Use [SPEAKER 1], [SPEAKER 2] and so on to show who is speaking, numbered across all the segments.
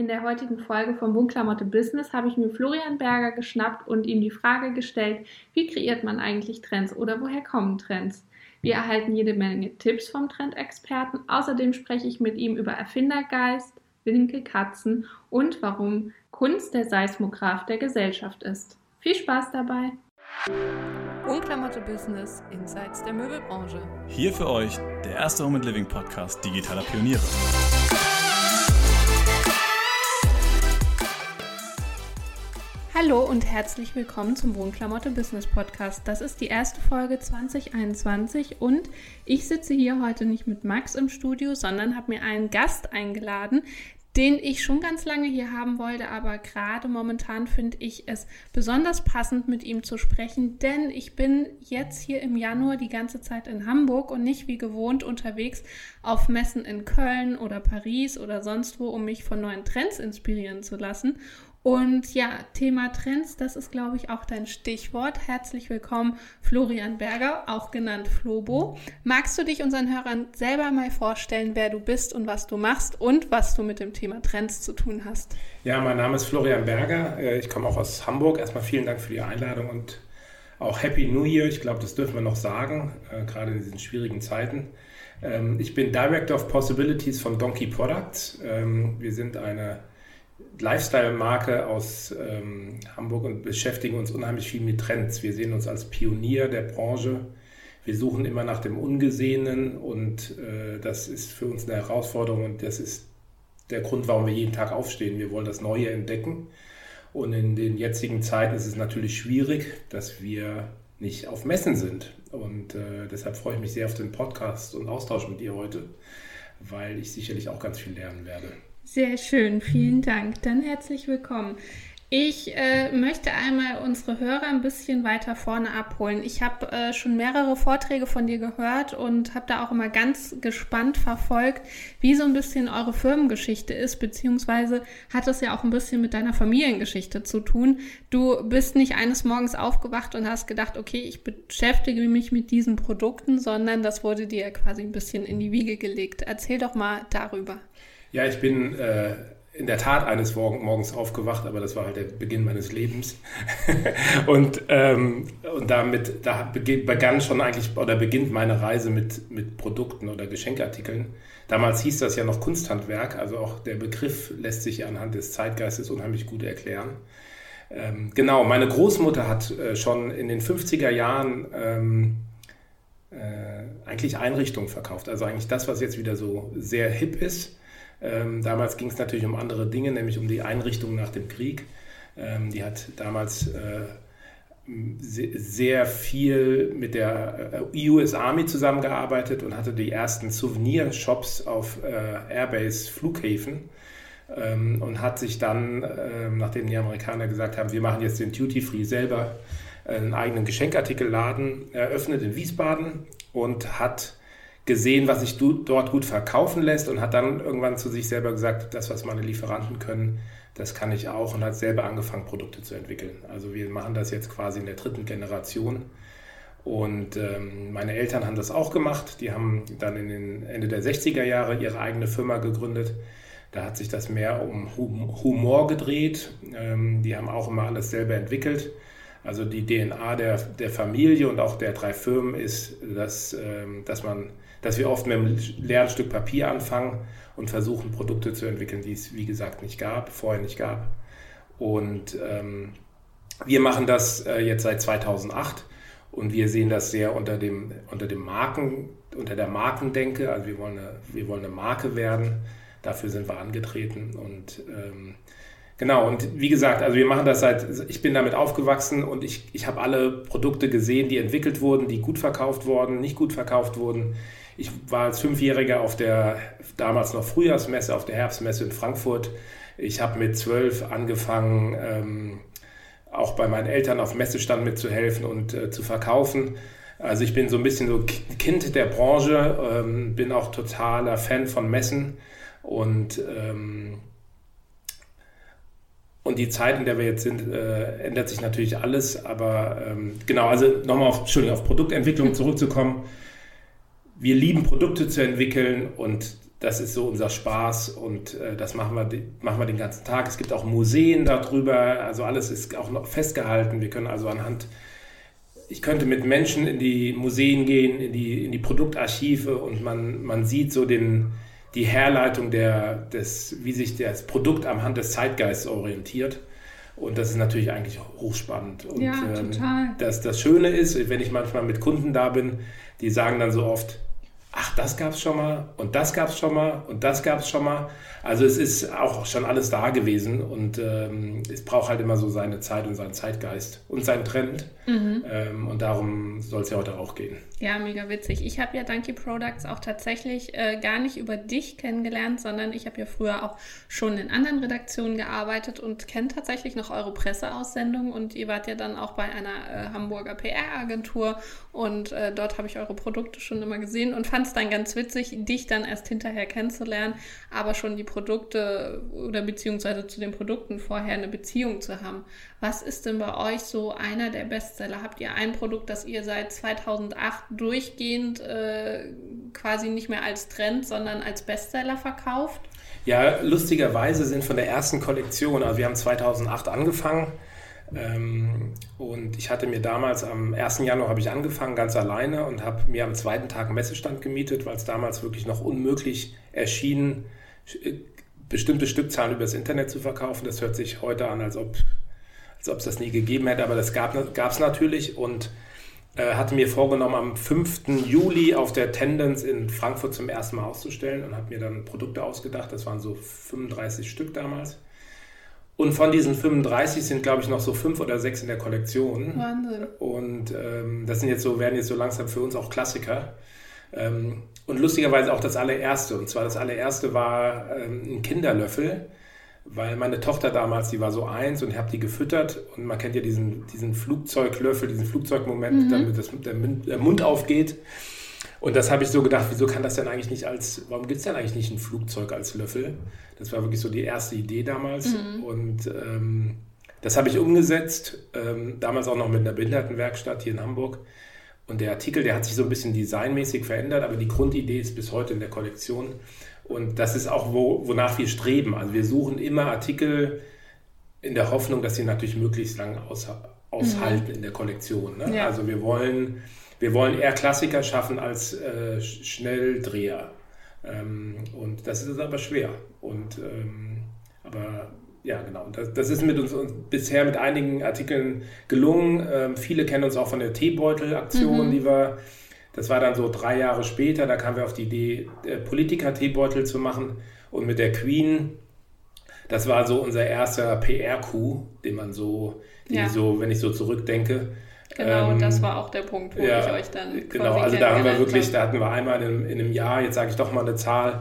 [SPEAKER 1] In der heutigen Folge vom Wohnklamotte Business habe ich mir Florian Berger geschnappt und ihm die Frage gestellt, wie kreiert man eigentlich Trends oder woher kommen Trends? Wir erhalten jede Menge Tipps vom Trendexperten. Außerdem spreche ich mit ihm über Erfindergeist, Winkelkatzen und warum Kunst der Seismograph der Gesellschaft ist. Viel Spaß dabei!
[SPEAKER 2] Wohnklamotte Business Insights der Möbelbranche.
[SPEAKER 3] Hier für euch der erste Home and Living Podcast digitaler Pioniere.
[SPEAKER 1] Hallo und herzlich willkommen zum Wohnklamotte Business Podcast. Das ist die erste Folge 2021 und ich sitze hier heute nicht mit Max im Studio, sondern habe mir einen Gast eingeladen, den ich schon ganz lange hier haben wollte, aber gerade momentan finde ich es besonders passend, mit ihm zu sprechen, denn ich bin jetzt hier im Januar die ganze Zeit in Hamburg und nicht wie gewohnt unterwegs auf Messen in Köln oder Paris oder sonst wo, um mich von neuen Trends inspirieren zu lassen. Und ja, Thema Trends, das ist, glaube ich, auch dein Stichwort. Herzlich willkommen, Florian Berger, auch genannt Flobo. Magst du dich unseren Hörern selber mal vorstellen, wer du bist und was du machst und was du mit dem Thema Trends zu tun hast?
[SPEAKER 4] Ja, mein Name ist Florian Berger. Äh, ich komme auch aus Hamburg. Erstmal vielen Dank für die Einladung und auch Happy New Year. Ich glaube, das dürfen wir noch sagen, äh, gerade in diesen schwierigen Zeiten. Ähm, ich bin Director of Possibilities von Donkey Products. Ähm, wir sind eine Lifestyle-Marke aus ähm, Hamburg und beschäftigen uns unheimlich viel mit Trends. Wir sehen uns als Pionier der Branche. Wir suchen immer nach dem Ungesehenen und äh, das ist für uns eine Herausforderung und das ist der Grund, warum wir jeden Tag aufstehen. Wir wollen das Neue entdecken. Und in den jetzigen Zeiten ist es natürlich schwierig, dass wir nicht auf Messen sind. Und äh, deshalb freue ich mich sehr auf den Podcast und Austausch mit dir heute, weil ich sicherlich auch ganz viel lernen werde.
[SPEAKER 1] Sehr schön, vielen Dank. Dann herzlich willkommen. Ich äh, möchte einmal unsere Hörer ein bisschen weiter vorne abholen. Ich habe äh, schon mehrere Vorträge von dir gehört und habe da auch immer ganz gespannt verfolgt, wie so ein bisschen eure Firmengeschichte ist, beziehungsweise hat es ja auch ein bisschen mit deiner Familiengeschichte zu tun. Du bist nicht eines Morgens aufgewacht und hast gedacht, okay, ich beschäftige mich mit diesen Produkten, sondern das wurde dir quasi ein bisschen in die Wiege gelegt. Erzähl doch mal darüber.
[SPEAKER 4] Ja, ich bin äh, in der Tat eines Morgens aufgewacht, aber das war halt der Beginn meines Lebens. und, ähm, und damit, da begann schon eigentlich, oder beginnt meine Reise mit, mit Produkten oder Geschenkartikeln. Damals hieß das ja noch Kunsthandwerk, also auch der Begriff lässt sich anhand des Zeitgeistes unheimlich gut erklären. Ähm, genau, meine Großmutter hat äh, schon in den 50er Jahren ähm, äh, eigentlich Einrichtungen verkauft. Also eigentlich das, was jetzt wieder so sehr hip ist ähm, damals ging es natürlich um andere Dinge, nämlich um die Einrichtung nach dem Krieg. Ähm, die hat damals äh, sehr viel mit der äh, US Army zusammengearbeitet und hatte die ersten Souvenirshops auf äh, Airbase-Flughäfen ähm, und hat sich dann, äh, nachdem die Amerikaner gesagt haben, wir machen jetzt den Duty Free selber, einen eigenen Geschenkartikelladen eröffnet in Wiesbaden und hat gesehen, was sich dort gut verkaufen lässt und hat dann irgendwann zu sich selber gesagt, das, was meine Lieferanten können, das kann ich auch und hat selber angefangen, Produkte zu entwickeln. Also wir machen das jetzt quasi in der dritten Generation. Und ähm, meine Eltern haben das auch gemacht. Die haben dann in den Ende der 60er Jahre ihre eigene Firma gegründet. Da hat sich das mehr um Humor gedreht. Ähm, die haben auch immer alles selber entwickelt. Also die DNA der, der Familie und auch der drei Firmen ist, dass, ähm, dass man dass wir oft mit einem leeren Stück Papier anfangen und versuchen, Produkte zu entwickeln, die es, wie gesagt, nicht gab, vorher nicht gab. Und ähm, wir machen das äh, jetzt seit 2008 und wir sehen das sehr unter dem, unter dem Marken, unter der Markendenke. Also wir wollen eine, wir wollen eine Marke werden. Dafür sind wir angetreten und ähm, Genau, und wie gesagt, also wir machen das seit, ich bin damit aufgewachsen und ich, ich habe alle Produkte gesehen, die entwickelt wurden, die gut verkauft wurden, nicht gut verkauft wurden. Ich war als Fünfjähriger auf der damals noch Frühjahrsmesse, auf der Herbstmesse in Frankfurt. Ich habe mit zwölf angefangen, ähm, auch bei meinen Eltern auf Messestand mitzuhelfen und äh, zu verkaufen. Also ich bin so ein bisschen so Kind der Branche, ähm, bin auch totaler Fan von Messen und ähm, und die Zeit, in der wir jetzt sind, äh, ändert sich natürlich alles. Aber ähm, genau, also nochmal auf, auf Produktentwicklung zurückzukommen wir lieben Produkte zu entwickeln und das ist so unser Spaß und äh, das machen wir, machen wir den ganzen Tag. Es gibt auch Museen darüber, also alles ist auch noch festgehalten. Wir können also anhand, ich könnte mit Menschen in die Museen gehen, in die, in die Produktarchive und man, man sieht so den, die Herleitung der, des, wie sich das Produkt am Hand des Zeitgeistes orientiert. Und das ist natürlich eigentlich hochspannend. Und
[SPEAKER 1] ja, total.
[SPEAKER 4] Ähm, das, das Schöne ist, wenn ich manchmal mit Kunden da bin, die sagen dann so oft, ach, das gab es schon mal und das gab es schon mal und das gab es schon mal. Also es ist auch schon alles da gewesen und ähm, es braucht halt immer so seine Zeit und seinen Zeitgeist und seinen Trend. Mhm. Ähm, und darum soll es ja heute auch gehen.
[SPEAKER 1] Ja, mega witzig. Ich habe ja Donkey Products auch tatsächlich äh, gar nicht über dich kennengelernt, sondern ich habe ja früher auch schon in anderen Redaktionen gearbeitet und kenne tatsächlich noch eure Presseaussendung und ihr wart ja dann auch bei einer äh, Hamburger PR-Agentur und äh, dort habe ich eure Produkte schon immer gesehen und fand es dann ganz witzig, dich dann erst hinterher kennenzulernen, aber schon die Produkte oder beziehungsweise zu den Produkten vorher eine Beziehung zu haben. Was ist denn bei euch so einer der Bestseller? Habt ihr ein Produkt, das ihr seit 2008 durchgehend äh, quasi nicht mehr als Trend, sondern als Bestseller verkauft?
[SPEAKER 4] Ja, lustigerweise sind von der ersten Kollektion, also wir haben 2008 angefangen und ich hatte mir damals am 1. Januar habe ich angefangen, ganz alleine und habe mir am zweiten Tag einen Messestand gemietet, weil es damals wirklich noch unmöglich erschien, äh, bestimmte Stückzahlen übers Internet zu verkaufen. Das hört sich heute an, als ob als ob es das nie gegeben hätte, aber das gab es natürlich und äh, hatte mir vorgenommen, am 5. Juli auf der Tendenz in Frankfurt zum ersten Mal auszustellen und habe mir dann Produkte ausgedacht. Das waren so 35 Stück damals. Und von diesen 35 sind, glaube ich, noch so fünf oder sechs in der Kollektion.
[SPEAKER 1] Wahnsinn.
[SPEAKER 4] Und ähm, das sind jetzt so, werden jetzt so langsam für uns auch Klassiker. Ähm, und lustigerweise auch das allererste. Und zwar das allererste war ähm, ein Kinderlöffel weil meine Tochter damals, die war so eins und ich habe die gefüttert und man kennt ja diesen, diesen Flugzeuglöffel, diesen Flugzeugmoment, mhm. damit das, der, der Mund aufgeht. Und das habe ich so gedacht, wieso kann das denn eigentlich nicht als, warum gibt es denn eigentlich nicht ein Flugzeug als Löffel? Das war wirklich so die erste Idee damals. Mhm. Und ähm, das habe ich umgesetzt, ähm, damals auch noch mit einer Behindertenwerkstatt hier in Hamburg. Und der Artikel, der hat sich so ein bisschen designmäßig verändert, aber die Grundidee ist bis heute in der Kollektion. Und das ist auch, wo, wonach wir streben. Also wir suchen immer Artikel in der Hoffnung, dass sie natürlich möglichst lang aus, aushalten mhm. in der Kollektion. Ne? Ja. Also wir wollen, wir wollen eher Klassiker schaffen als äh, Schnelldreher. Ähm, und das ist aber schwer. Und ähm, aber ja, genau. Das, das ist mit uns, uns, bisher mit einigen Artikeln gelungen. Ähm, viele kennen uns auch von der Teebeutel-Aktion, mhm. die wir das war dann so drei Jahre später, da kamen wir auf die Idee, äh, Politiker-Teebeutel zu machen. Und mit der Queen, das war so unser erster PR-Coup, den man so, ja. so, wenn ich so zurückdenke.
[SPEAKER 1] Genau, ähm, das war auch der Punkt, wo ja, ich euch dann.
[SPEAKER 4] Genau, also da haben wir wirklich, da hatten wir einmal in, in einem Jahr, jetzt sage ich doch mal eine Zahl,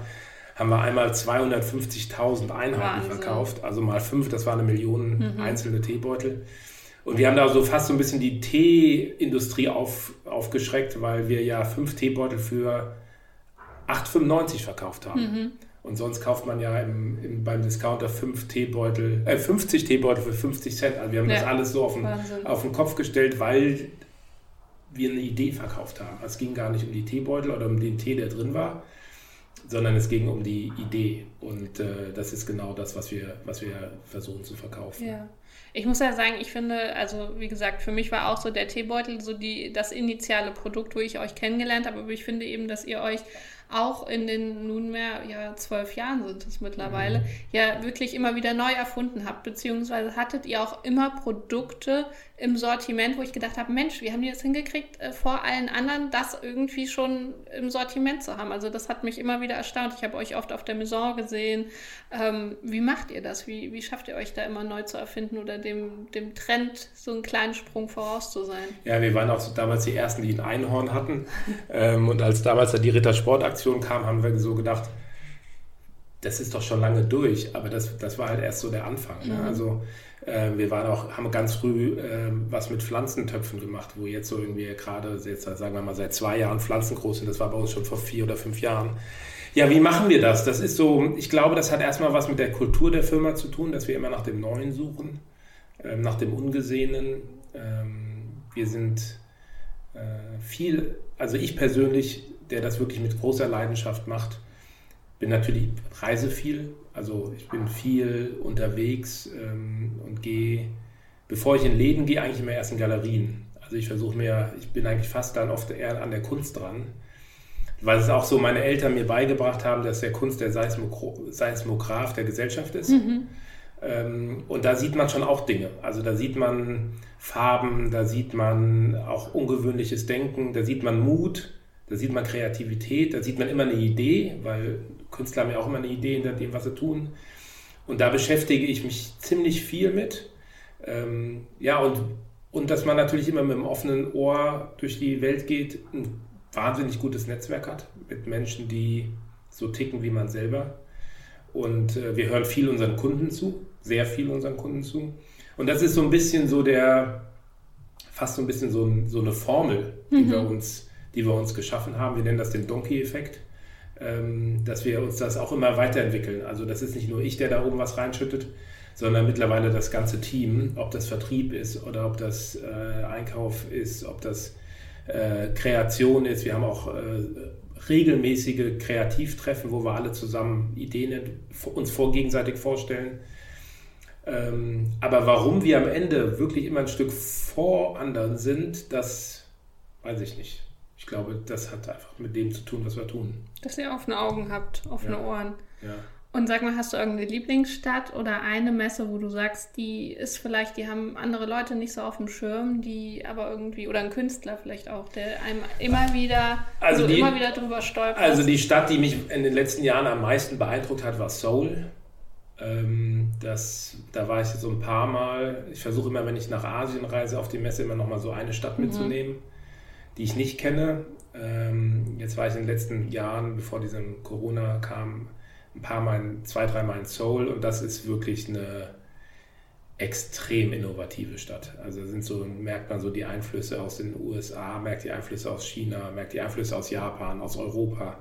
[SPEAKER 4] haben wir einmal 250.000 Einheiten Wahnsinn. verkauft. Also mal fünf, das war eine Million mhm. einzelne Teebeutel. Und wir haben da so fast so ein bisschen die Teeindustrie auf, aufgeschreckt, weil wir ja fünf Teebeutel für 8,95 verkauft haben. Mhm. Und sonst kauft man ja im, im, beim Discounter fünf Teebeutel, äh, 50 Teebeutel für 50 Cent. Also wir haben ja. das alles so auf den, auf den Kopf gestellt, weil wir eine Idee verkauft haben. Es ging gar nicht um die Teebeutel oder um den Tee, der drin war, sondern es ging um die Idee. Und äh, das ist genau das, was wir, was wir versuchen zu verkaufen.
[SPEAKER 1] Ja. Ich muss ja sagen, ich finde, also wie gesagt, für mich war auch so der Teebeutel so die, das initiale Produkt, wo ich euch kennengelernt habe, aber ich finde eben, dass ihr euch auch in den nunmehr ja zwölf Jahren sind es mittlerweile, mhm. ja wirklich immer wieder neu erfunden habt, beziehungsweise hattet ihr auch immer Produkte im Sortiment, wo ich gedacht habe, Mensch, wie haben die das hingekriegt, äh, vor allen anderen das irgendwie schon im Sortiment zu haben. Also das hat mich immer wieder erstaunt. Ich habe euch oft auf der Maison gesehen. Ähm, wie macht ihr das? Wie, wie schafft ihr euch da immer neu zu erfinden oder dem, dem Trend so einen kleinen Sprung voraus zu sein?
[SPEAKER 4] Ja, wir waren auch so damals die Ersten, die ein Einhorn hatten. ähm, und als damals die Rittersportaktion kam, haben wir so gedacht, das ist doch schon lange durch, aber das, das war halt erst so der Anfang. Ne? Mhm. Also äh, wir waren auch, haben ganz früh äh, was mit Pflanzentöpfen gemacht, wo jetzt so irgendwie gerade, jetzt sagen wir mal seit zwei Jahren Pflanzen groß sind. Das war bei uns schon vor vier oder fünf Jahren. Ja, wie machen wir das? Das ist so, ich glaube, das hat erstmal was mit der Kultur der Firma zu tun, dass wir immer nach dem Neuen suchen, äh, nach dem Ungesehenen. Ähm, wir sind äh, viel, also ich persönlich, der das wirklich mit großer Leidenschaft macht, bin natürlich, reise viel, also ich bin viel unterwegs ähm, und gehe, bevor ich in Läden gehe, eigentlich immer erst in Galerien. Also ich versuche mir, ich bin eigentlich fast dann oft eher an der Kunst dran, weil es auch so meine Eltern mir beigebracht haben, dass der Kunst der Seismograph der Gesellschaft ist. Mhm. Ähm, und da sieht man schon auch Dinge. Also da sieht man Farben, da sieht man auch ungewöhnliches Denken, da sieht man Mut, da sieht man Kreativität, da sieht man immer eine Idee, weil Künstler haben ja auch immer eine Idee hinter dem, was sie tun. Und da beschäftige ich mich ziemlich viel mit. Ähm, ja, und, und dass man natürlich immer mit einem offenen Ohr durch die Welt geht, ein wahnsinnig gutes Netzwerk hat mit Menschen, die so ticken wie man selber. Und äh, wir hören viel unseren Kunden zu, sehr viel unseren Kunden zu. Und das ist so ein bisschen so der, fast so ein bisschen so, so eine Formel, die, mhm. wir uns, die wir uns geschaffen haben. Wir nennen das den Donkey-Effekt, dass wir uns das auch immer weiterentwickeln. Also das ist nicht nur ich, der da oben was reinschüttet, sondern mittlerweile das ganze Team, ob das Vertrieb ist oder ob das äh, Einkauf ist, ob das äh, Kreation ist. Wir haben auch äh, regelmäßige Kreativtreffen, wo wir alle zusammen Ideen uns vor gegenseitig vorstellen. Ähm, aber warum wir am Ende wirklich immer ein Stück vor anderen sind, das weiß ich nicht. Ich glaube, das hat einfach mit dem zu tun, was wir tun.
[SPEAKER 1] Dass ihr offene Augen habt, offene
[SPEAKER 4] ja.
[SPEAKER 1] Ohren.
[SPEAKER 4] Ja.
[SPEAKER 1] Und sag mal, hast du irgendeine Lieblingsstadt oder eine Messe, wo du sagst, die ist vielleicht, die haben andere Leute nicht so auf dem Schirm, die aber irgendwie, oder ein Künstler vielleicht auch, der einem immer wieder,
[SPEAKER 4] also die,
[SPEAKER 1] immer wieder drüber stolpert?
[SPEAKER 4] Also die Stadt, die mich in den letzten Jahren am meisten beeindruckt hat, war Seoul. Ähm, das, da war ich so ein paar Mal. Ich versuche immer, wenn ich nach Asien reise, auf die Messe immer noch mal so eine Stadt mhm. Die ich nicht kenne. Ähm, jetzt war ich in den letzten Jahren, bevor diesem Corona kam, ein paar Mal, zwei, drei Mal in Seoul und das ist wirklich eine extrem innovative Stadt. Also sind so, merkt man so die Einflüsse aus den USA, merkt die Einflüsse aus China, merkt die Einflüsse aus Japan, aus Europa.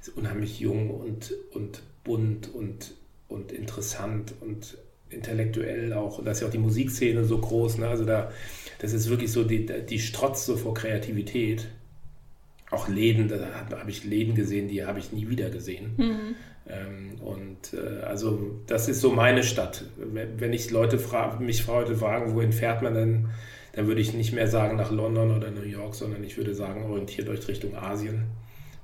[SPEAKER 4] Ist unheimlich jung und, und bunt und, und interessant und intellektuell auch. Da ist ja auch die Musikszene so groß. Ne? Also da, das ist wirklich so, die, die strotzt so vor Kreativität. Auch Läden, da habe ich Läden gesehen, die habe ich nie wieder gesehen. Mhm. Ähm, und äh, also das ist so meine Stadt. Wenn ich Leute frage, mich heute fragen, wohin fährt man denn, dann würde ich nicht mehr sagen nach London oder New York, sondern ich würde sagen, orientiert euch Richtung Asien,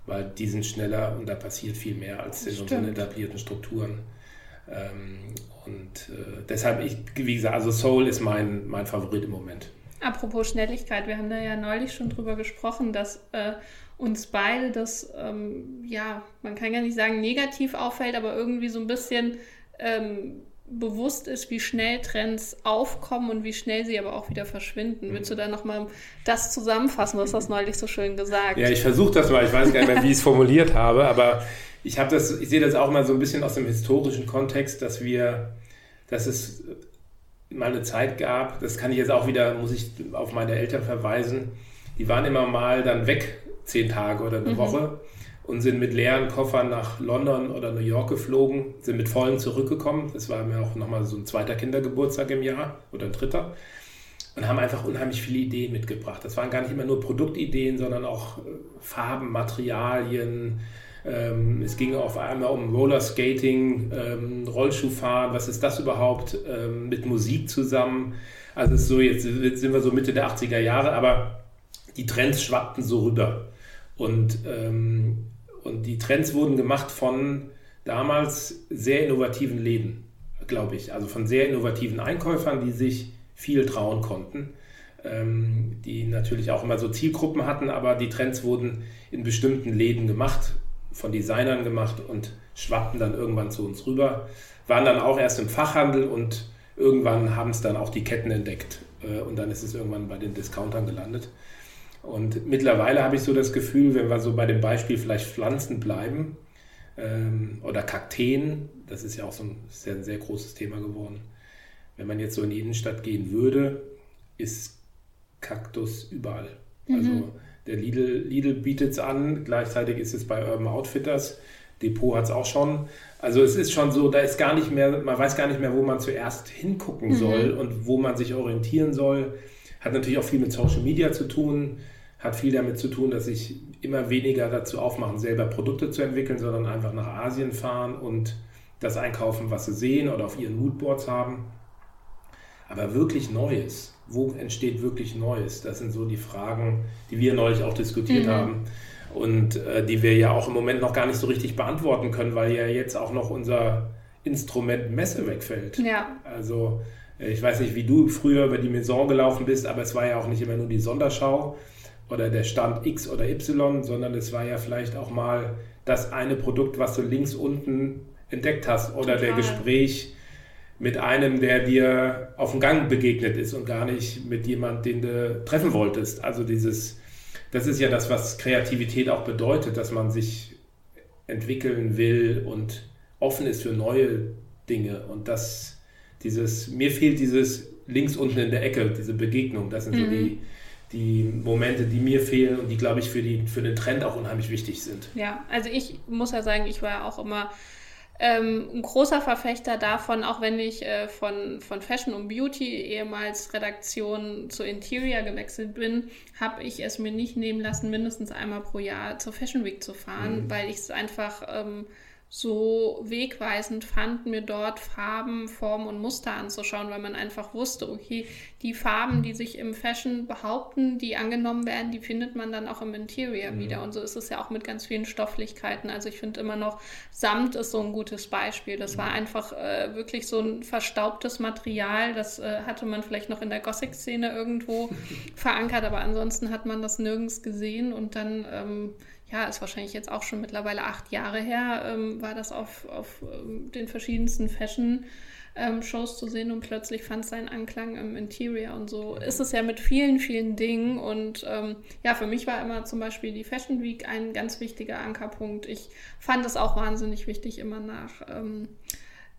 [SPEAKER 4] weil die sind schneller und da passiert viel mehr als in Stimmt. unseren etablierten Strukturen. Ähm, und äh, deshalb, ich, wie gesagt, also Seoul ist mein, mein Favorit im Moment.
[SPEAKER 1] Apropos Schnelligkeit, wir haben da ja neulich schon drüber gesprochen, dass äh, uns beide das, ähm, ja, man kann ja nicht sagen negativ auffällt, aber irgendwie so ein bisschen ähm, bewusst ist, wie schnell Trends aufkommen und wie schnell sie aber auch wieder verschwinden. Mhm. Willst du da nochmal das zusammenfassen? Du hast das neulich so schön gesagt.
[SPEAKER 4] Ja, ich versuche das mal. Ich weiß gar nicht mehr, wie ich es formuliert habe, aber ich habe das, ich sehe das auch mal so ein bisschen aus dem historischen Kontext, dass wir, dass es mal eine Zeit gab, das kann ich jetzt auch wieder, muss ich auf meine Eltern verweisen, die waren immer mal dann weg zehn Tage oder eine mhm. Woche und sind mit leeren Koffern nach London oder New York geflogen, sind mit vollen zurückgekommen. Das war mir auch nochmal so ein zweiter Kindergeburtstag im Jahr oder ein dritter. Und haben einfach unheimlich viele Ideen mitgebracht. Das waren gar nicht immer nur Produktideen, sondern auch äh, Farben, Materialien. Ähm, es ging auf einmal um Rollerskating, ähm, Rollschuhfahren. Was ist das überhaupt? Ähm, mit Musik zusammen. Also ist so, jetzt sind wir so Mitte der 80er Jahre, aber die Trends schwappten so rüber. Und, und die Trends wurden gemacht von damals sehr innovativen Läden, glaube ich. Also von sehr innovativen Einkäufern, die sich viel trauen konnten. Ähm, die natürlich auch immer so Zielgruppen hatten, aber die Trends wurden in bestimmten Läden gemacht, von Designern gemacht und schwappten dann irgendwann zu uns rüber. Waren dann auch erst im Fachhandel und irgendwann haben es dann auch die Ketten entdeckt. Äh, und dann ist es irgendwann bei den Discountern gelandet. Und mittlerweile habe ich so das Gefühl, wenn wir so bei dem Beispiel vielleicht Pflanzen bleiben ähm, oder Kakteen, das ist ja auch so ein sehr, sehr großes Thema geworden. Wenn man jetzt so in die Innenstadt gehen würde, ist Kaktus überall. Mhm. Also der Lidl, Lidl bietet es an, gleichzeitig ist es bei Urban Outfitters, Depot hat es auch schon. Also es ist schon so, da ist gar nicht mehr, man weiß gar nicht mehr, wo man zuerst hingucken mhm. soll und wo man sich orientieren soll. Hat natürlich auch viel mit Social Media zu tun. Hat viel damit zu tun, dass sich immer weniger dazu aufmachen, selber Produkte zu entwickeln, sondern einfach nach Asien fahren und das einkaufen, was sie sehen oder auf ihren Moodboards haben. Aber wirklich Neues, wo entsteht wirklich Neues? Das sind so die Fragen, die wir neulich auch diskutiert mhm. haben und äh, die wir ja auch im Moment noch gar nicht so richtig beantworten können, weil ja jetzt auch noch unser Instrument Messe wegfällt.
[SPEAKER 1] Ja.
[SPEAKER 4] Also äh, ich weiß nicht, wie du früher über die Maison gelaufen bist, aber es war ja auch nicht immer nur die Sonderschau oder der Stand X oder Y, sondern es war ja vielleicht auch mal das eine Produkt, was du links unten entdeckt hast oder Total. der Gespräch mit einem, der dir auf dem Gang begegnet ist und gar nicht mit jemand, den du treffen wolltest. Also dieses, das ist ja das, was Kreativität auch bedeutet, dass man sich entwickeln will und offen ist für neue Dinge. Und das, dieses, mir fehlt dieses links unten in der Ecke, diese Begegnung. Das sind mhm. so die, die Momente, die mir fehlen und die, glaube ich, für, die, für den Trend auch unheimlich wichtig sind.
[SPEAKER 1] Ja, also ich muss ja sagen, ich war ja auch immer ähm, ein großer Verfechter davon, auch wenn ich äh, von, von Fashion und Beauty ehemals Redaktion zu Interior gewechselt bin, habe ich es mir nicht nehmen lassen, mindestens einmal pro Jahr zur Fashion Week zu fahren, mhm. weil ich es einfach ähm, so wegweisend fand, mir dort Farben, Formen und Muster anzuschauen, weil man einfach wusste, okay, die Farben, die sich im Fashion behaupten, die angenommen werden, die findet man dann auch im Interior mhm. wieder. Und so ist es ja auch mit ganz vielen Stofflichkeiten. Also ich finde immer noch, Samt ist so ein gutes Beispiel. Das mhm. war einfach äh, wirklich so ein verstaubtes Material. Das äh, hatte man vielleicht noch in der Gothic-Szene irgendwo verankert, aber ansonsten hat man das nirgends gesehen und dann ähm, ja, ist wahrscheinlich jetzt auch schon mittlerweile acht Jahre her, ähm, war das auf, auf ähm, den verschiedensten Fashion-Shows zu sehen und plötzlich fand es seinen Anklang im Interior und so ist es ja mit vielen, vielen Dingen und ähm, ja, für mich war immer zum Beispiel die Fashion Week ein ganz wichtiger Ankerpunkt. Ich fand es auch wahnsinnig wichtig, immer nach ähm,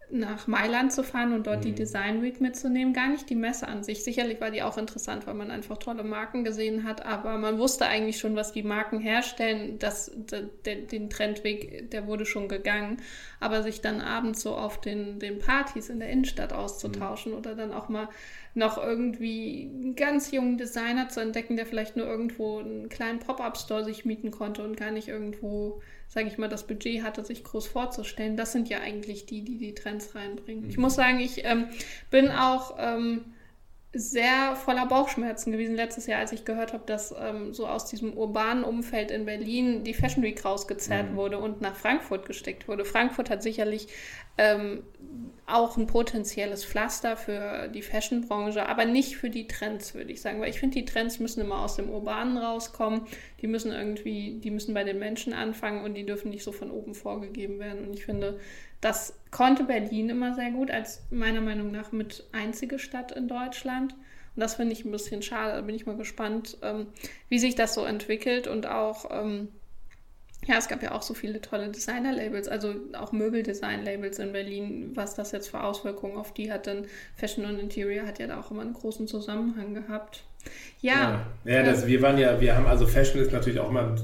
[SPEAKER 1] nach Mailand zu fahren und dort mhm. die Design Week mitzunehmen. Gar nicht die Messe an sich. Sicherlich war die auch interessant, weil man einfach tolle Marken gesehen hat, aber man wusste eigentlich schon, was die Marken herstellen. Das, der, den Trendweg, der wurde schon gegangen. Aber sich dann abends so auf den, den Partys in der Innenstadt auszutauschen mhm. oder dann auch mal noch irgendwie einen ganz jungen Designer zu entdecken, der vielleicht nur irgendwo einen kleinen Pop-up-Store sich mieten konnte und gar nicht irgendwo sage ich mal, das Budget hatte, sich groß vorzustellen. Das sind ja eigentlich die, die die Trends reinbringen. Mhm. Ich muss sagen, ich ähm, bin auch ähm, sehr voller Bauchschmerzen gewesen letztes Jahr, als ich gehört habe, dass ähm, so aus diesem urbanen Umfeld in Berlin die Fashion Week rausgezerrt mhm. wurde und nach Frankfurt gesteckt wurde. Frankfurt hat sicherlich ähm, auch ein potenzielles Pflaster für die Fashionbranche, aber nicht für die Trends, würde ich sagen. Weil ich finde, die Trends müssen immer aus dem Urbanen rauskommen. Die müssen irgendwie, die müssen bei den Menschen anfangen und die dürfen nicht so von oben vorgegeben werden. Und ich finde, das konnte Berlin immer sehr gut, als meiner Meinung nach mit einzige Stadt in Deutschland. Und das finde ich ein bisschen schade. Da bin ich mal gespannt, ähm, wie sich das so entwickelt und auch. Ähm, ja, es gab ja auch so viele tolle Designer-Labels, also auch Möbeldesign-Labels in Berlin. Was das jetzt für Auswirkungen auf die hat, denn Fashion und Interior hat ja da auch immer einen großen Zusammenhang gehabt.
[SPEAKER 4] Ja. Ja, ja das, wir waren ja, wir haben also Fashion ist natürlich auch mal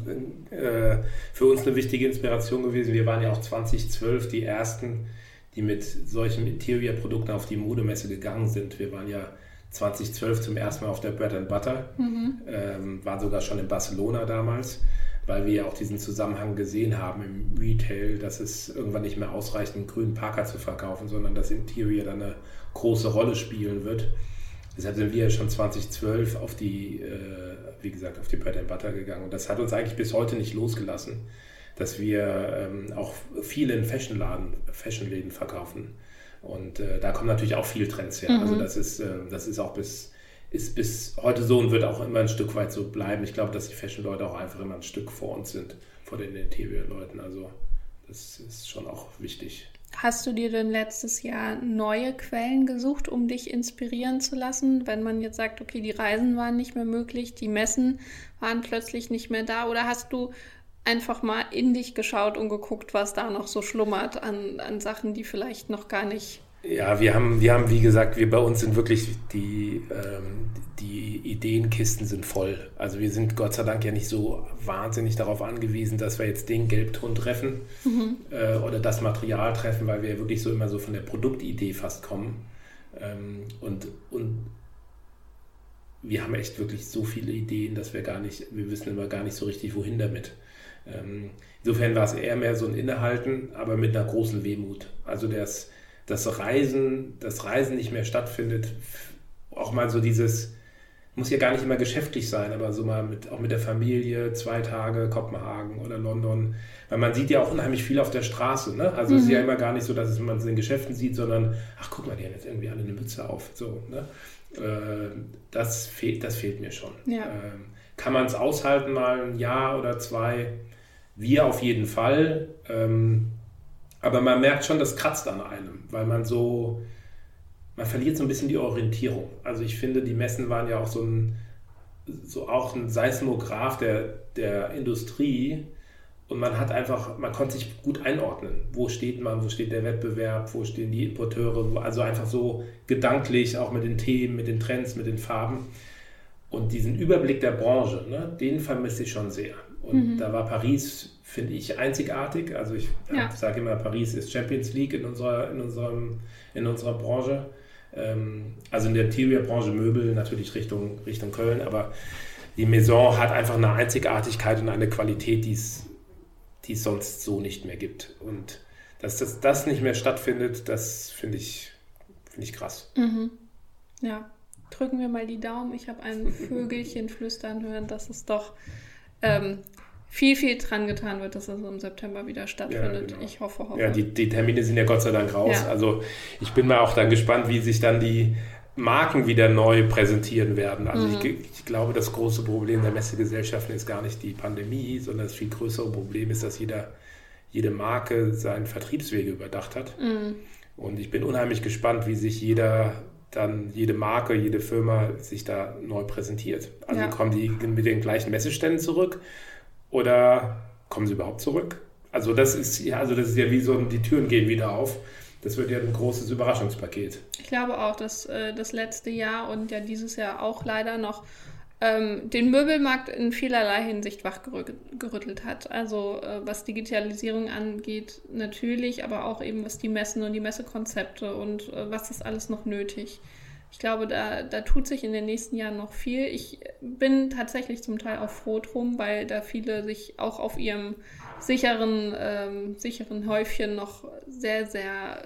[SPEAKER 4] äh, für uns eine wichtige Inspiration gewesen. Wir waren ja auch 2012 die ersten, die mit solchen Interior-Produkten auf die Modemesse gegangen sind. Wir waren ja 2012 zum ersten Mal auf der Bread and Butter, mhm. ähm, waren sogar schon in Barcelona damals weil wir ja auch diesen Zusammenhang gesehen haben im Retail, dass es irgendwann nicht mehr ausreicht, einen grünen Parker zu verkaufen, sondern das Interior dann eine große Rolle spielen wird. Deshalb sind wir ja schon 2012 auf die, äh, wie gesagt, auf die Bread and Butter gegangen. Und das hat uns eigentlich bis heute nicht losgelassen, dass wir ähm, auch viel in Fashionladen, Fashionläden verkaufen. Und äh, da kommen natürlich auch viele Trends her. Also mhm. Also das ist, äh, das ist auch bis ist bis heute so und wird auch immer ein Stück weit so bleiben. Ich glaube, dass die Fashion-Leute auch einfach immer ein Stück vor uns sind, vor den Interior-Leuten. Also das ist schon auch wichtig.
[SPEAKER 1] Hast du dir denn letztes Jahr neue Quellen gesucht, um dich inspirieren zu lassen, wenn man jetzt sagt, okay, die Reisen waren nicht mehr möglich, die Messen waren plötzlich nicht mehr da? Oder hast du einfach mal in dich geschaut und geguckt, was da noch so schlummert an, an Sachen, die vielleicht noch gar nicht
[SPEAKER 4] ja, wir haben, wir haben, wie gesagt, wir bei uns sind wirklich die, ähm, die Ideenkisten sind voll. Also wir sind Gott sei Dank ja nicht so wahnsinnig darauf angewiesen, dass wir jetzt den Gelbton treffen mhm. äh, oder das Material treffen, weil wir wirklich so immer so von der Produktidee fast kommen. Ähm, und, und wir haben echt wirklich so viele Ideen, dass wir gar nicht, wir wissen immer gar nicht so richtig, wohin damit. Ähm, insofern war es eher mehr so ein Innehalten, aber mit einer großen Wehmut. Also das, das Reisen, das Reisen nicht mehr stattfindet, auch mal so dieses, muss ja gar nicht immer geschäftlich sein, aber so mal mit, auch mit der Familie, zwei Tage Kopenhagen oder London. Weil man sieht ja auch unheimlich viel auf der Straße. Ne? Also mhm. es ist ja mhm. immer gar nicht so, dass man es in den Geschäften sieht, sondern, ach guck mal, die haben jetzt irgendwie alle eine Mütze auf. So, ne? Äh, das, fehlt, das fehlt mir schon. Ja. Ähm, kann man es aushalten, mal ein Jahr oder zwei? Wir auf jeden Fall. Ähm, aber man merkt schon, das kratzt an einem, weil man so, man verliert so ein bisschen die Orientierung. Also ich finde, die Messen waren ja auch so ein, so auch ein Seismograph der, der Industrie. Und man hat einfach, man konnte sich gut einordnen. Wo steht man, wo steht der Wettbewerb, wo stehen die Importeure, also einfach so gedanklich, auch mit den Themen, mit den Trends, mit den Farben. Und diesen Überblick der Branche, ne, den vermisse ich schon sehr. Und mhm. da war Paris, finde ich, einzigartig. Also ich ja. sage immer, Paris ist Champions League in unserer, in unserem, in unserer Branche. Ähm, also in der Interior-Branche Möbel natürlich Richtung, Richtung Köln, aber die Maison hat einfach eine Einzigartigkeit und eine Qualität, die es, die es sonst so nicht mehr gibt. Und dass das, das nicht mehr stattfindet, das finde ich, find ich krass.
[SPEAKER 1] Mhm. Ja, drücken wir mal die Daumen. Ich habe ein Vögelchen flüstern hören, dass es doch ähm, viel, viel dran getan wird, dass es im September wieder stattfindet. Ja, genau. Ich hoffe, hoffe.
[SPEAKER 4] Ja, die, die, Termine sind ja Gott sei Dank raus. Ja. Also ich bin mal auch dann gespannt, wie sich dann die Marken wieder neu präsentieren werden. Also mhm. ich, ich, glaube, das große Problem der Messegesellschaften ist gar nicht die Pandemie, sondern das viel größere Problem ist, dass jeder, jede Marke seinen Vertriebswege überdacht hat. Mhm. Und ich bin unheimlich gespannt, wie sich jeder dann jede Marke, jede Firma sich da neu präsentiert. Also ja. kommen die mit den gleichen Messeständen zurück oder kommen sie überhaupt zurück? Also das ist ja, also das ist ja wie so, die Türen gehen wieder auf. Das wird ja ein großes Überraschungspaket.
[SPEAKER 1] Ich glaube auch, dass äh, das letzte Jahr und ja dieses Jahr auch leider noch ähm, den Möbelmarkt in vielerlei Hinsicht wachgerüttelt hat. Also äh, was Digitalisierung angeht, natürlich, aber auch eben was die Messen und die Messekonzepte und äh, was ist alles noch nötig. Ich glaube, da, da tut sich in den nächsten Jahren noch viel. Ich bin tatsächlich zum Teil auch froh drum, weil da viele sich auch auf ihrem sicheren, ähm, sicheren Häufchen noch sehr, sehr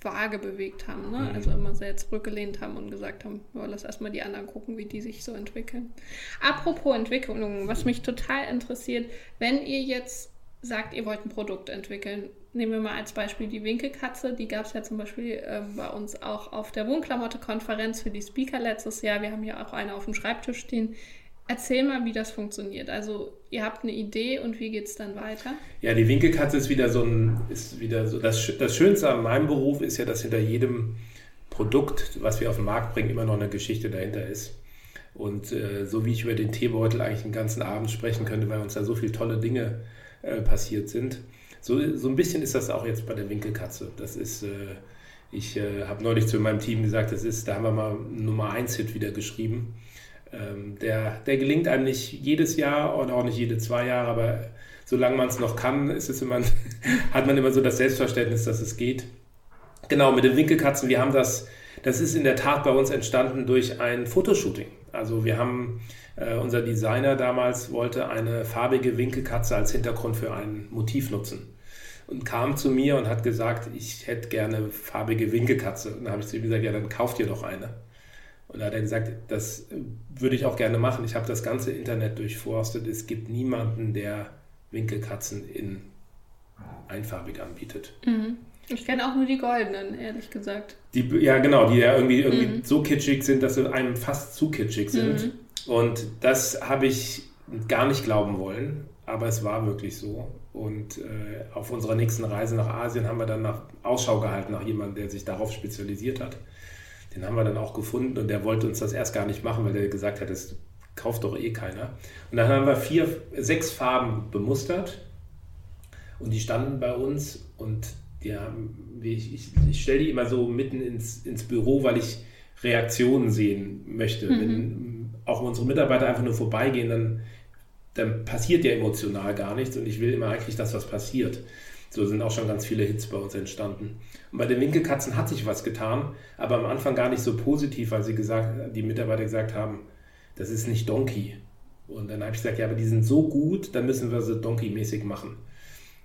[SPEAKER 1] vage bewegt haben. Ne? Mhm. Also immer sehr zurückgelehnt haben und gesagt haben, ja, lass erstmal die anderen gucken, wie die sich so entwickeln. Apropos Entwicklung, was mich total interessiert, wenn ihr jetzt sagt, ihr wollt ein Produkt entwickeln, nehmen wir mal als Beispiel die Winkelkatze. Die gab es ja zum Beispiel äh, bei uns auch auf der Wohnklamotte-Konferenz für die Speaker letztes Jahr. Wir haben ja auch eine auf dem Schreibtisch stehen. Erzähl mal, wie das funktioniert. Also ihr habt eine Idee und wie geht es dann weiter?
[SPEAKER 4] Ja, die Winkelkatze ist wieder so ein, ist wieder so. Das, das Schönste an meinem Beruf ist ja, dass hinter jedem Produkt, was wir auf den Markt bringen, immer noch eine Geschichte dahinter ist. Und äh, so wie ich über den Teebeutel eigentlich den ganzen Abend sprechen könnte, weil uns da so viele tolle Dinge äh, passiert sind. So, so ein bisschen ist das auch jetzt bei der Winkelkatze. Das ist, äh, ich äh, habe neulich zu meinem Team gesagt, das ist, da haben wir mal Nummer 1 Hit wieder geschrieben. Ähm, der, der gelingt einem nicht jedes Jahr und auch nicht jede zwei Jahre, aber solange man es noch kann, ist es immer, hat man immer so das Selbstverständnis, dass es geht. Genau, mit den Winkelkatzen, wir haben das, das ist in der Tat bei uns entstanden durch ein Fotoshooting. Also wir haben, äh, unser Designer damals wollte eine farbige Winkelkatze als Hintergrund für ein Motiv nutzen und kam zu mir und hat gesagt, ich hätte gerne farbige Winkelkatze. Und dann habe ich zu ihm gesagt, ja, dann kauft ihr doch eine. Und da hat er gesagt, das würde ich auch gerne machen. Ich habe das ganze Internet durchforstet. Es gibt niemanden, der Winkelkatzen in einfarbig anbietet.
[SPEAKER 1] Mhm. Ich kenne auch nur die goldenen, ehrlich gesagt.
[SPEAKER 4] Die, ja, genau, die ja irgendwie, irgendwie mhm. so kitschig sind, dass sie einem fast zu kitschig sind. Mhm. Und das habe ich gar nicht glauben wollen, aber es war wirklich so. Und äh, auf unserer nächsten Reise nach Asien haben wir dann nach Ausschau gehalten nach jemandem, der sich darauf spezialisiert hat. Den haben wir dann auch gefunden und der wollte uns das erst gar nicht machen, weil er gesagt hat, das kauft doch eh keiner. Und dann haben wir vier, sechs Farben bemustert und die standen bei uns und die haben, ich, ich, ich stelle die immer so mitten ins, ins Büro, weil ich Reaktionen sehen möchte. Mhm. Wenn auch unsere Mitarbeiter einfach nur vorbeigehen, dann, dann passiert ja emotional gar nichts und ich will immer eigentlich, dass was passiert. So sind auch schon ganz viele Hits bei uns entstanden. Und bei den Winkelkatzen hat sich was getan, aber am Anfang gar nicht so positiv, weil sie gesagt, die Mitarbeiter gesagt haben, das ist nicht Donkey. Und dann habe ich gesagt, ja, aber die sind so gut, dann müssen wir sie Donkey-mäßig machen.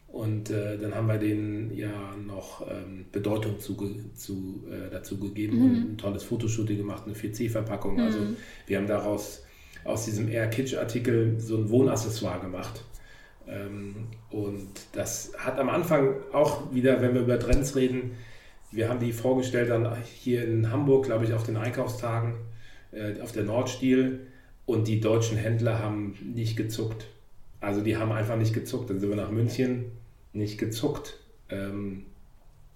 [SPEAKER 4] Und äh, dann haben wir denen ja noch ähm, Bedeutung zu, zu, äh, dazu gegeben mhm. und ein tolles Fotoshooting gemacht, eine 4C-Verpackung. Also mhm. Also wir haben daraus aus diesem Air Kitsch-Artikel so ein Wohnaccessoire gemacht. Ähm, und das hat am Anfang auch wieder, wenn wir über Trends reden, wir haben die vorgestellt dann hier in Hamburg, glaube ich, auf den Einkaufstagen, äh, auf der Nordstil. Und die deutschen Händler haben nicht gezuckt. Also die haben einfach nicht gezuckt. Dann sind wir nach München, nicht gezuckt. Ähm,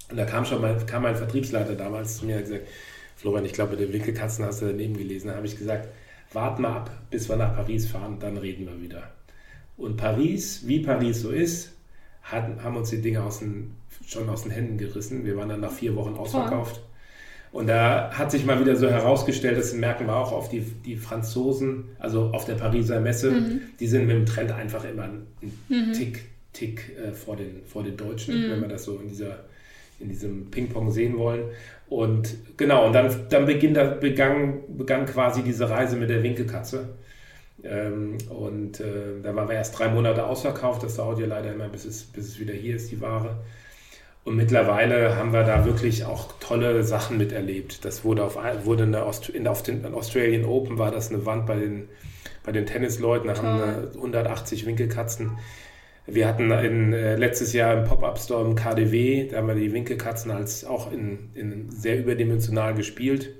[SPEAKER 4] und da kam schon mal, kam mein Vertriebsleiter damals zu mir und gesagt, Florian, ich glaube, den Winkelkatzen hast du daneben gelesen. Da habe ich gesagt, wart mal ab, bis wir nach Paris fahren, dann reden wir wieder. Und Paris, wie Paris so ist, hat, haben uns die Dinge aus den, schon aus den Händen gerissen. Wir waren dann nach vier Wochen ausverkauft. Und da hat sich mal wieder so herausgestellt, das merken wir auch auf die, die Franzosen, also auf der Pariser Messe, mhm. die sind mit dem Trend einfach immer einen mhm. Tick, Tick äh, vor, den, vor den Deutschen, mhm. wenn wir das so in, dieser, in diesem Ping-Pong sehen wollen. Und genau, und dann, dann beginn, da begann, begann quasi diese Reise mit der Winkelkatze. Ähm, und äh, da waren wir erst drei Monate ausverkauft. Das dauert ja leider immer, bis es, bis es wieder hier ist, die Ware. Und mittlerweile haben wir da wirklich auch tolle Sachen miterlebt. Das wurde auf, wurde eine Aust in, auf den Australian Open war das eine Wand bei den, bei den Tennisleuten. Da haben wir 180 Winkelkatzen. Wir hatten in, äh, letztes Jahr im Pop-Up-Store im KDW, da haben wir die Winkelkatzen als auch in, in sehr überdimensional gespielt.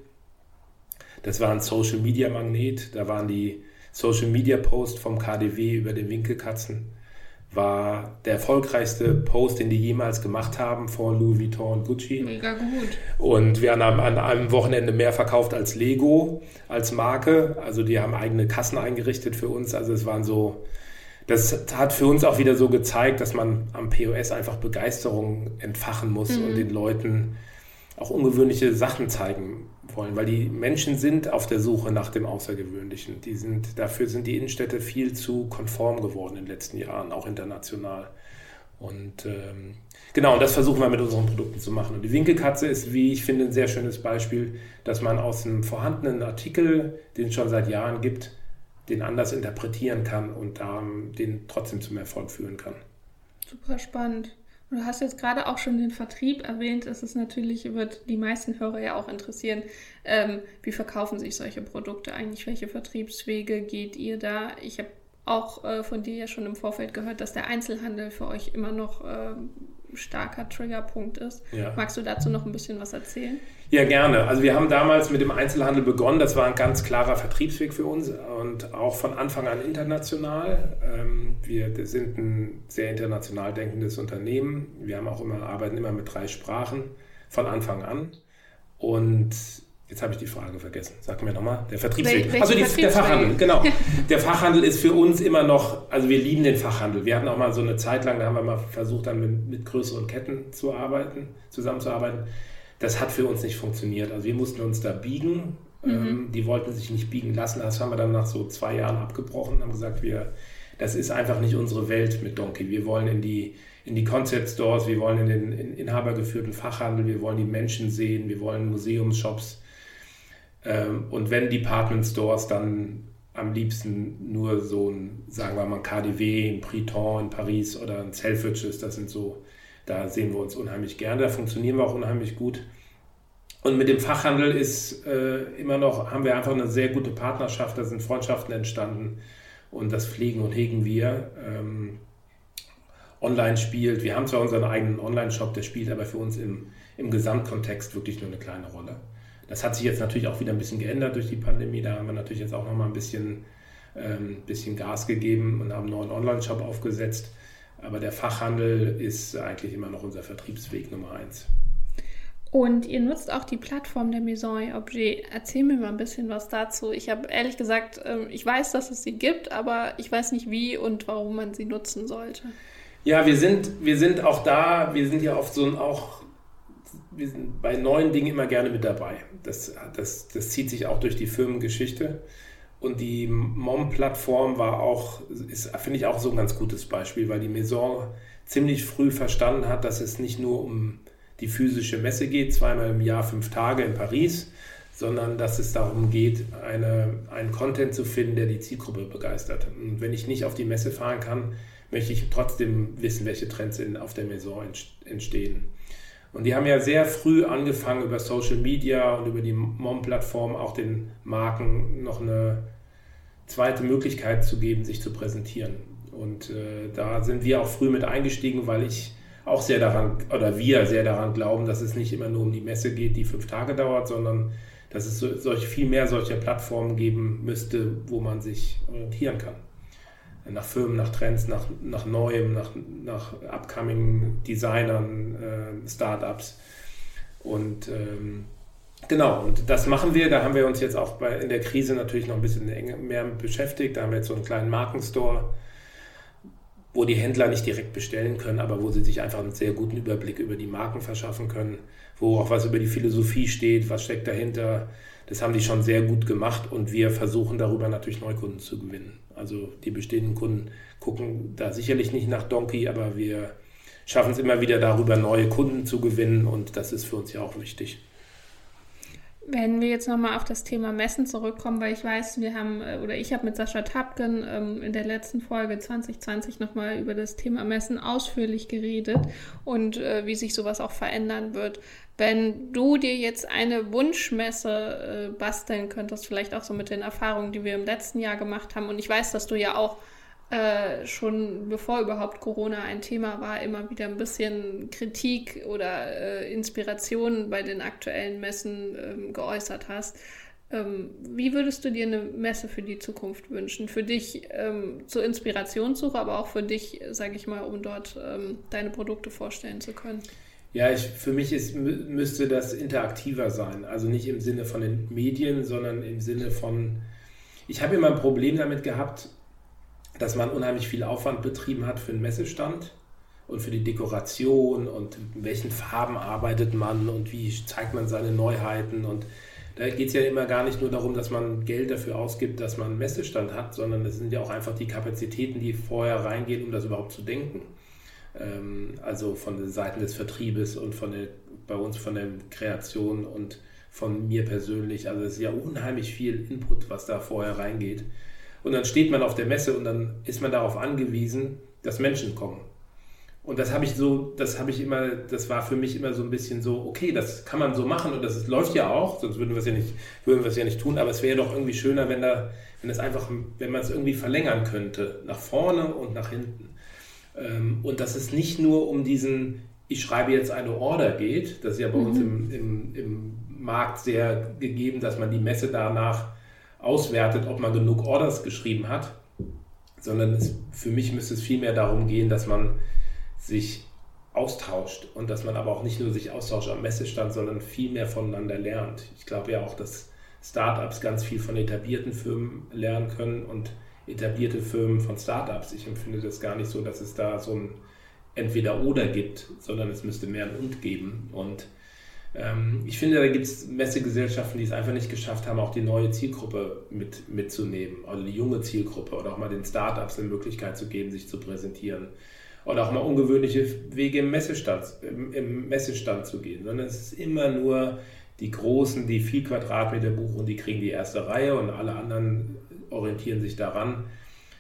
[SPEAKER 4] Das war ein Social Media Magnet. Da waren die Social Media Post vom KDW über den Winkelkatzen war der erfolgreichste Post, den die jemals gemacht haben vor Louis Vuitton und Gucci.
[SPEAKER 1] Mega gut.
[SPEAKER 4] Und wir haben an einem Wochenende mehr verkauft als Lego, als Marke. Also die haben eigene Kassen eingerichtet für uns. Also es waren so, das hat für uns auch wieder so gezeigt, dass man am POS einfach Begeisterung entfachen muss mhm. und den Leuten auch ungewöhnliche Sachen zeigen wollen, weil die Menschen sind auf der Suche nach dem Außergewöhnlichen. Die sind, dafür sind die Innenstädte viel zu konform geworden in den letzten Jahren, auch international. Und ähm, genau, und das versuchen wir mit unseren Produkten zu machen. Und die Winkelkatze ist, wie ich finde, ein sehr schönes Beispiel, dass man aus einem vorhandenen Artikel, den es schon seit Jahren gibt, den anders interpretieren kann und ähm, den trotzdem zum Erfolg führen kann.
[SPEAKER 1] Super spannend. Du hast jetzt gerade auch schon den Vertrieb erwähnt. Es ist natürlich, wird die meisten Hörer ja auch interessieren, ähm, wie verkaufen sich solche Produkte eigentlich? Welche Vertriebswege geht ihr da? Ich habe auch äh, von dir ja schon im Vorfeld gehört, dass der Einzelhandel für euch immer noch äh, starker Triggerpunkt ist. Ja. Magst du dazu noch ein bisschen was erzählen?
[SPEAKER 4] Ja, gerne. Also wir haben damals mit dem Einzelhandel begonnen. Das war ein ganz klarer Vertriebsweg für uns und auch von Anfang an international. Ähm, wir sind ein sehr international denkendes Unternehmen. Wir haben auch immer, arbeiten immer mit drei Sprachen von Anfang an. Und Jetzt habe ich die Frage vergessen. Sag mir nochmal. Der Vertriebsweg. Wel also die, der Fachhandel, genau. der Fachhandel ist für uns immer noch, also wir lieben den Fachhandel. Wir hatten auch mal so eine Zeit lang, da haben wir mal versucht, dann mit, mit größeren Ketten zu arbeiten, zusammenzuarbeiten. Das hat für uns nicht funktioniert. Also wir mussten uns da biegen. Mhm. Ähm, die wollten sich nicht biegen lassen. Das haben wir dann nach so zwei Jahren abgebrochen und haben gesagt, wir, das ist einfach nicht unsere Welt mit Donkey. Wir wollen in die, in die Concept Stores, wir wollen in den in inhabergeführten Fachhandel, wir wollen die Menschen sehen, wir wollen Museumsshops. Ähm, und wenn Department Stores, dann am liebsten nur so ein, sagen wir mal, ein KDW, ein Priton in Paris oder ein Selfridges, das sind so da sehen wir uns unheimlich gerne, da funktionieren wir auch unheimlich gut. Und mit dem Fachhandel ist äh, immer noch, haben wir einfach eine sehr gute Partnerschaft, da sind Freundschaften entstanden und das pflegen und hegen wir. Ähm, online spielt, wir haben zwar unseren eigenen Online-Shop, der spielt aber für uns im, im Gesamtkontext wirklich nur eine kleine Rolle. Das hat sich jetzt natürlich auch wieder ein bisschen geändert durch die Pandemie, da haben wir natürlich jetzt auch nochmal ein bisschen, ähm, bisschen Gas gegeben und haben einen neuen Online-Shop aufgesetzt. Aber der Fachhandel ist eigentlich immer noch unser Vertriebsweg Nummer eins.
[SPEAKER 1] Und ihr nutzt auch die Plattform der Maison Objet. Erzähl mir mal ein bisschen was dazu. Ich habe ehrlich gesagt, ähm, ich weiß, dass es sie gibt, aber ich weiß nicht wie und warum man sie nutzen sollte.
[SPEAKER 4] Ja, wir sind, wir sind auch da, wir sind ja oft so ein auch, wir sind bei neuen Dingen immer gerne mit dabei. Das, das, das zieht sich auch durch die Firmengeschichte. Und die MOM-Plattform war auch, ist, finde ich auch so ein ganz gutes Beispiel, weil die Maison ziemlich früh verstanden hat, dass es nicht nur um die physische Messe geht, zweimal im Jahr fünf Tage in Paris, sondern dass es darum geht, eine, einen Content zu finden, der die Zielgruppe begeistert. Und wenn ich nicht auf die Messe fahren kann, möchte ich trotzdem wissen, welche Trends in, auf der Maison entstehen. Und die haben ja sehr früh angefangen, über Social Media und über die MOM-Plattform auch den Marken noch eine zweite Möglichkeit zu geben, sich zu präsentieren. Und äh, da sind wir auch früh mit eingestiegen, weil ich auch sehr daran, oder wir sehr daran glauben, dass es nicht immer nur um die Messe geht, die fünf Tage dauert, sondern dass es so, solch, viel mehr solcher Plattformen geben müsste, wo man sich orientieren kann nach Firmen, nach Trends, nach, nach Neuem, nach, nach upcoming Designern, äh, Startups. Und ähm, genau, und das machen wir. Da haben wir uns jetzt auch bei, in der Krise natürlich noch ein bisschen mehr beschäftigt. Da haben wir jetzt so einen kleinen Markenstore, wo die Händler nicht direkt bestellen können, aber wo sie sich einfach einen sehr guten Überblick über die Marken verschaffen können, wo auch was über die Philosophie steht, was steckt dahinter. Das haben die schon sehr gut gemacht und wir versuchen darüber natürlich Neukunden zu gewinnen. Also die bestehenden Kunden gucken da sicherlich nicht nach Donkey, aber wir schaffen es immer wieder darüber, neue Kunden zu gewinnen und das ist für uns ja auch wichtig.
[SPEAKER 1] Wenn wir jetzt nochmal auf das Thema Messen zurückkommen, weil ich weiß, wir haben, äh, oder ich habe mit Sascha Tapken ähm, in der letzten Folge 2020 nochmal über das Thema Messen ausführlich geredet und äh, wie sich sowas auch verändern wird. Wenn du dir jetzt eine Wunschmesse äh, basteln könntest, vielleicht auch so mit den Erfahrungen, die wir im letzten Jahr gemacht haben, und ich weiß, dass du ja auch äh, schon bevor überhaupt Corona ein Thema war, immer wieder ein bisschen Kritik oder äh, Inspiration bei den aktuellen Messen ähm, geäußert hast. Ähm, wie würdest du dir eine Messe für die Zukunft wünschen? Für dich ähm, zur Inspirationssuche, aber auch für dich, sage ich mal, um dort ähm, deine Produkte vorstellen zu können?
[SPEAKER 4] Ja, ich, für mich ist, müsste das interaktiver sein. Also nicht im Sinne von den Medien, sondern im Sinne von, ich habe immer ein Problem damit gehabt, dass man unheimlich viel Aufwand betrieben hat für einen Messestand und für die Dekoration und in welchen Farben arbeitet man und wie zeigt man seine Neuheiten. Und da geht es ja immer gar nicht nur darum, dass man Geld dafür ausgibt, dass man einen Messestand hat, sondern es sind ja auch einfach die Kapazitäten, die vorher reingehen, um das überhaupt zu denken. Ähm, also von den Seiten des Vertriebes und von der, bei uns von der Kreation und von mir persönlich. Also es ist ja unheimlich viel Input, was da vorher reingeht. Und dann steht man auf der Messe und dann ist man darauf angewiesen, dass Menschen kommen. Und das habe ich so, das habe ich immer, das war für mich immer so ein bisschen so, okay, das kann man so machen und das ist, läuft ja auch, sonst würden wir es ja nicht, würden wir es ja nicht tun, aber es wäre doch irgendwie schöner, wenn da, wenn es einfach, wenn man es irgendwie verlängern könnte, nach vorne und nach hinten. Ähm, und dass es nicht nur um diesen, ich schreibe jetzt eine Order geht, das ist ja bei mhm. uns im, im, im Markt sehr gegeben, dass man die Messe danach auswertet, ob man genug Orders geschrieben hat, sondern es, für mich müsste es vielmehr darum gehen, dass man sich austauscht und dass man aber auch nicht nur sich austauscht am Messestand, sondern viel mehr voneinander lernt. Ich glaube ja auch, dass Startups ganz viel von etablierten Firmen lernen können und etablierte Firmen von Startups. Ich empfinde das gar nicht so, dass es da so ein Entweder-Oder gibt, sondern es müsste mehr ein Und geben. Und ich finde, da gibt es Messegesellschaften, die es einfach nicht geschafft haben, auch die neue Zielgruppe mit, mitzunehmen, also die junge Zielgruppe oder auch mal den Startups eine Möglichkeit zu geben, sich zu präsentieren. Oder auch mal ungewöhnliche Wege im Messestand, im, im Messestand zu gehen, sondern es ist immer nur die Großen, die viel Quadratmeter buchen, die kriegen die erste Reihe und alle anderen orientieren sich daran.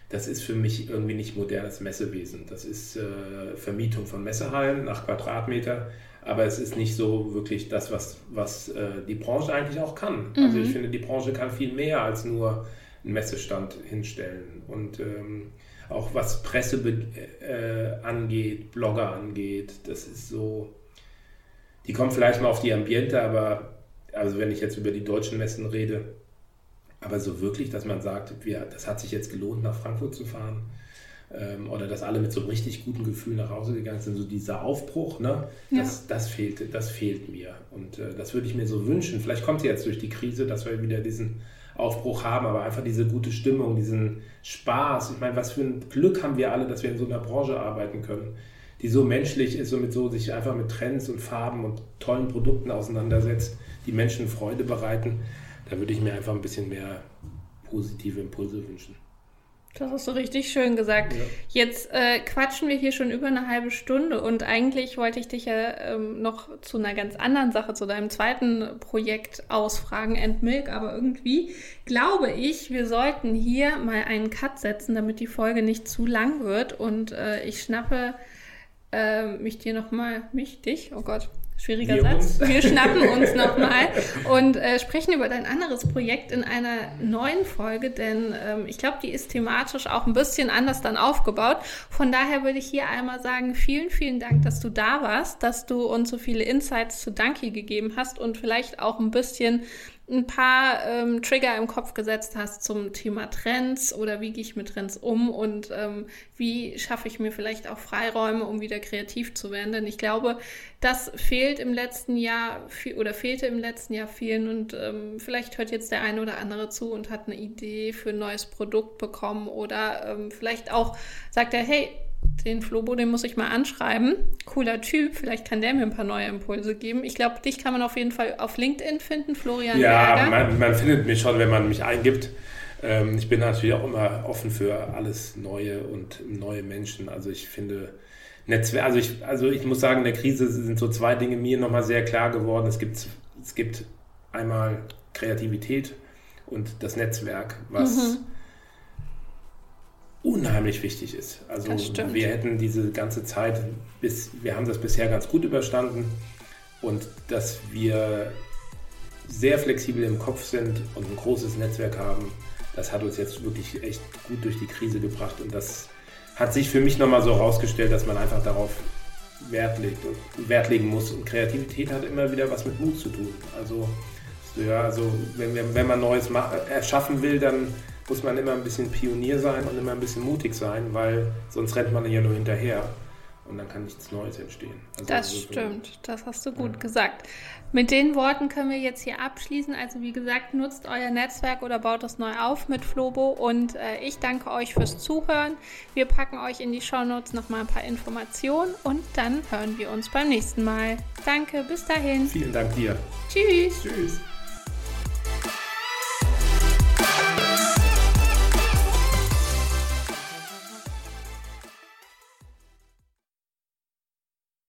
[SPEAKER 4] Das ist für mich irgendwie nicht modernes Messewesen. Das ist äh, Vermietung von Messehallen nach Quadratmeter, aber es ist nicht so wirklich das, was, was äh, die Branche eigentlich auch kann. Mhm. Also ich finde, die Branche kann viel mehr als nur einen Messestand hinstellen. Und ähm, auch was Presse äh, angeht, Blogger angeht, das ist so, die kommen vielleicht mal auf die Ambiente, aber also wenn ich jetzt über die deutschen Messen rede, aber so wirklich, dass man sagt, wir, das hat sich jetzt gelohnt, nach Frankfurt zu fahren. Ähm, oder dass alle mit so einem richtig guten Gefühl nach Hause gegangen sind, so dieser Aufbruch, ne? das, ja. das, fehlt, das fehlt mir. Und äh, das würde ich mir so wünschen. Vielleicht kommt jetzt durch die Krise, dass wir wieder diesen Aufbruch haben, aber einfach diese gute Stimmung, diesen Spaß. Ich meine, was für ein Glück haben wir alle, dass wir in so einer Branche arbeiten können, die so menschlich ist und mit so sich einfach mit Trends und Farben und tollen Produkten auseinandersetzt, die Menschen Freude bereiten da würde ich mir einfach ein bisschen mehr positive Impulse wünschen.
[SPEAKER 1] Das hast du richtig schön gesagt. Ja. Jetzt äh, quatschen wir hier schon über eine halbe Stunde und eigentlich wollte ich dich ja ähm, noch zu einer ganz anderen Sache, zu deinem zweiten Projekt ausfragen, Endmilk, aber irgendwie glaube ich, wir sollten hier mal einen Cut setzen, damit die Folge nicht zu lang wird und äh, ich schnappe äh, mich dir nochmal, mich, dich, oh Gott, Schwieriger wir Satz. Uns. Wir schnappen uns nochmal und äh, sprechen über dein anderes Projekt in einer neuen Folge, denn ähm, ich glaube, die ist thematisch auch ein bisschen anders dann aufgebaut. Von daher würde ich hier einmal sagen, vielen, vielen Dank, dass du da warst, dass du uns so viele Insights zu Danke gegeben hast und vielleicht auch ein bisschen ein paar ähm, Trigger im Kopf gesetzt hast zum Thema Trends oder wie gehe ich mit Trends um und ähm, wie schaffe ich mir vielleicht auch Freiräume, um wieder kreativ zu werden. Denn ich glaube, das fehlt im letzten Jahr viel, oder fehlte im letzten Jahr vielen und ähm, vielleicht hört jetzt der eine oder andere zu und hat eine Idee für ein neues Produkt bekommen oder ähm, vielleicht auch sagt er, hey, den Flobo, den muss ich mal anschreiben. Cooler Typ, vielleicht kann der mir ein paar neue Impulse geben. Ich glaube, dich kann man auf jeden Fall auf LinkedIn finden, Florian
[SPEAKER 4] Ja, man, man, findet mich schon, wenn man mich eingibt. Ähm, ich bin natürlich auch immer offen für alles Neue und neue Menschen. Also ich finde Netzwerk, also ich, also ich muss sagen, in der Krise sind so zwei Dinge mir nochmal sehr klar geworden. Es gibt, es gibt einmal Kreativität und das Netzwerk, was... Mhm unheimlich wichtig ist. Also wir hätten diese ganze Zeit, bis, wir haben das bisher ganz gut überstanden und dass wir sehr flexibel im Kopf sind und ein großes Netzwerk haben, das hat uns jetzt wirklich echt gut durch die Krise gebracht und das hat sich für mich nochmal so herausgestellt, dass man einfach darauf Wert, legt und Wert legen muss. Und Kreativität hat immer wieder was mit Mut zu tun. Also, ja, also wenn, wenn man Neues erschaffen will, dann muss man immer ein bisschen Pionier sein und immer ein bisschen mutig sein, weil sonst rennt man ja nur hinterher und dann kann nichts Neues entstehen.
[SPEAKER 1] Also das stimmt, das hast du gut ja. gesagt. Mit den Worten können wir jetzt hier abschließen. Also wie gesagt, nutzt euer Netzwerk oder baut es neu auf mit Flobo und äh, ich danke euch fürs Zuhören. Wir packen euch in die Shownotes nochmal ein paar Informationen und dann hören wir uns beim nächsten Mal. Danke, bis dahin.
[SPEAKER 4] Vielen Dank dir.
[SPEAKER 1] Tschüss.
[SPEAKER 4] Tschüss.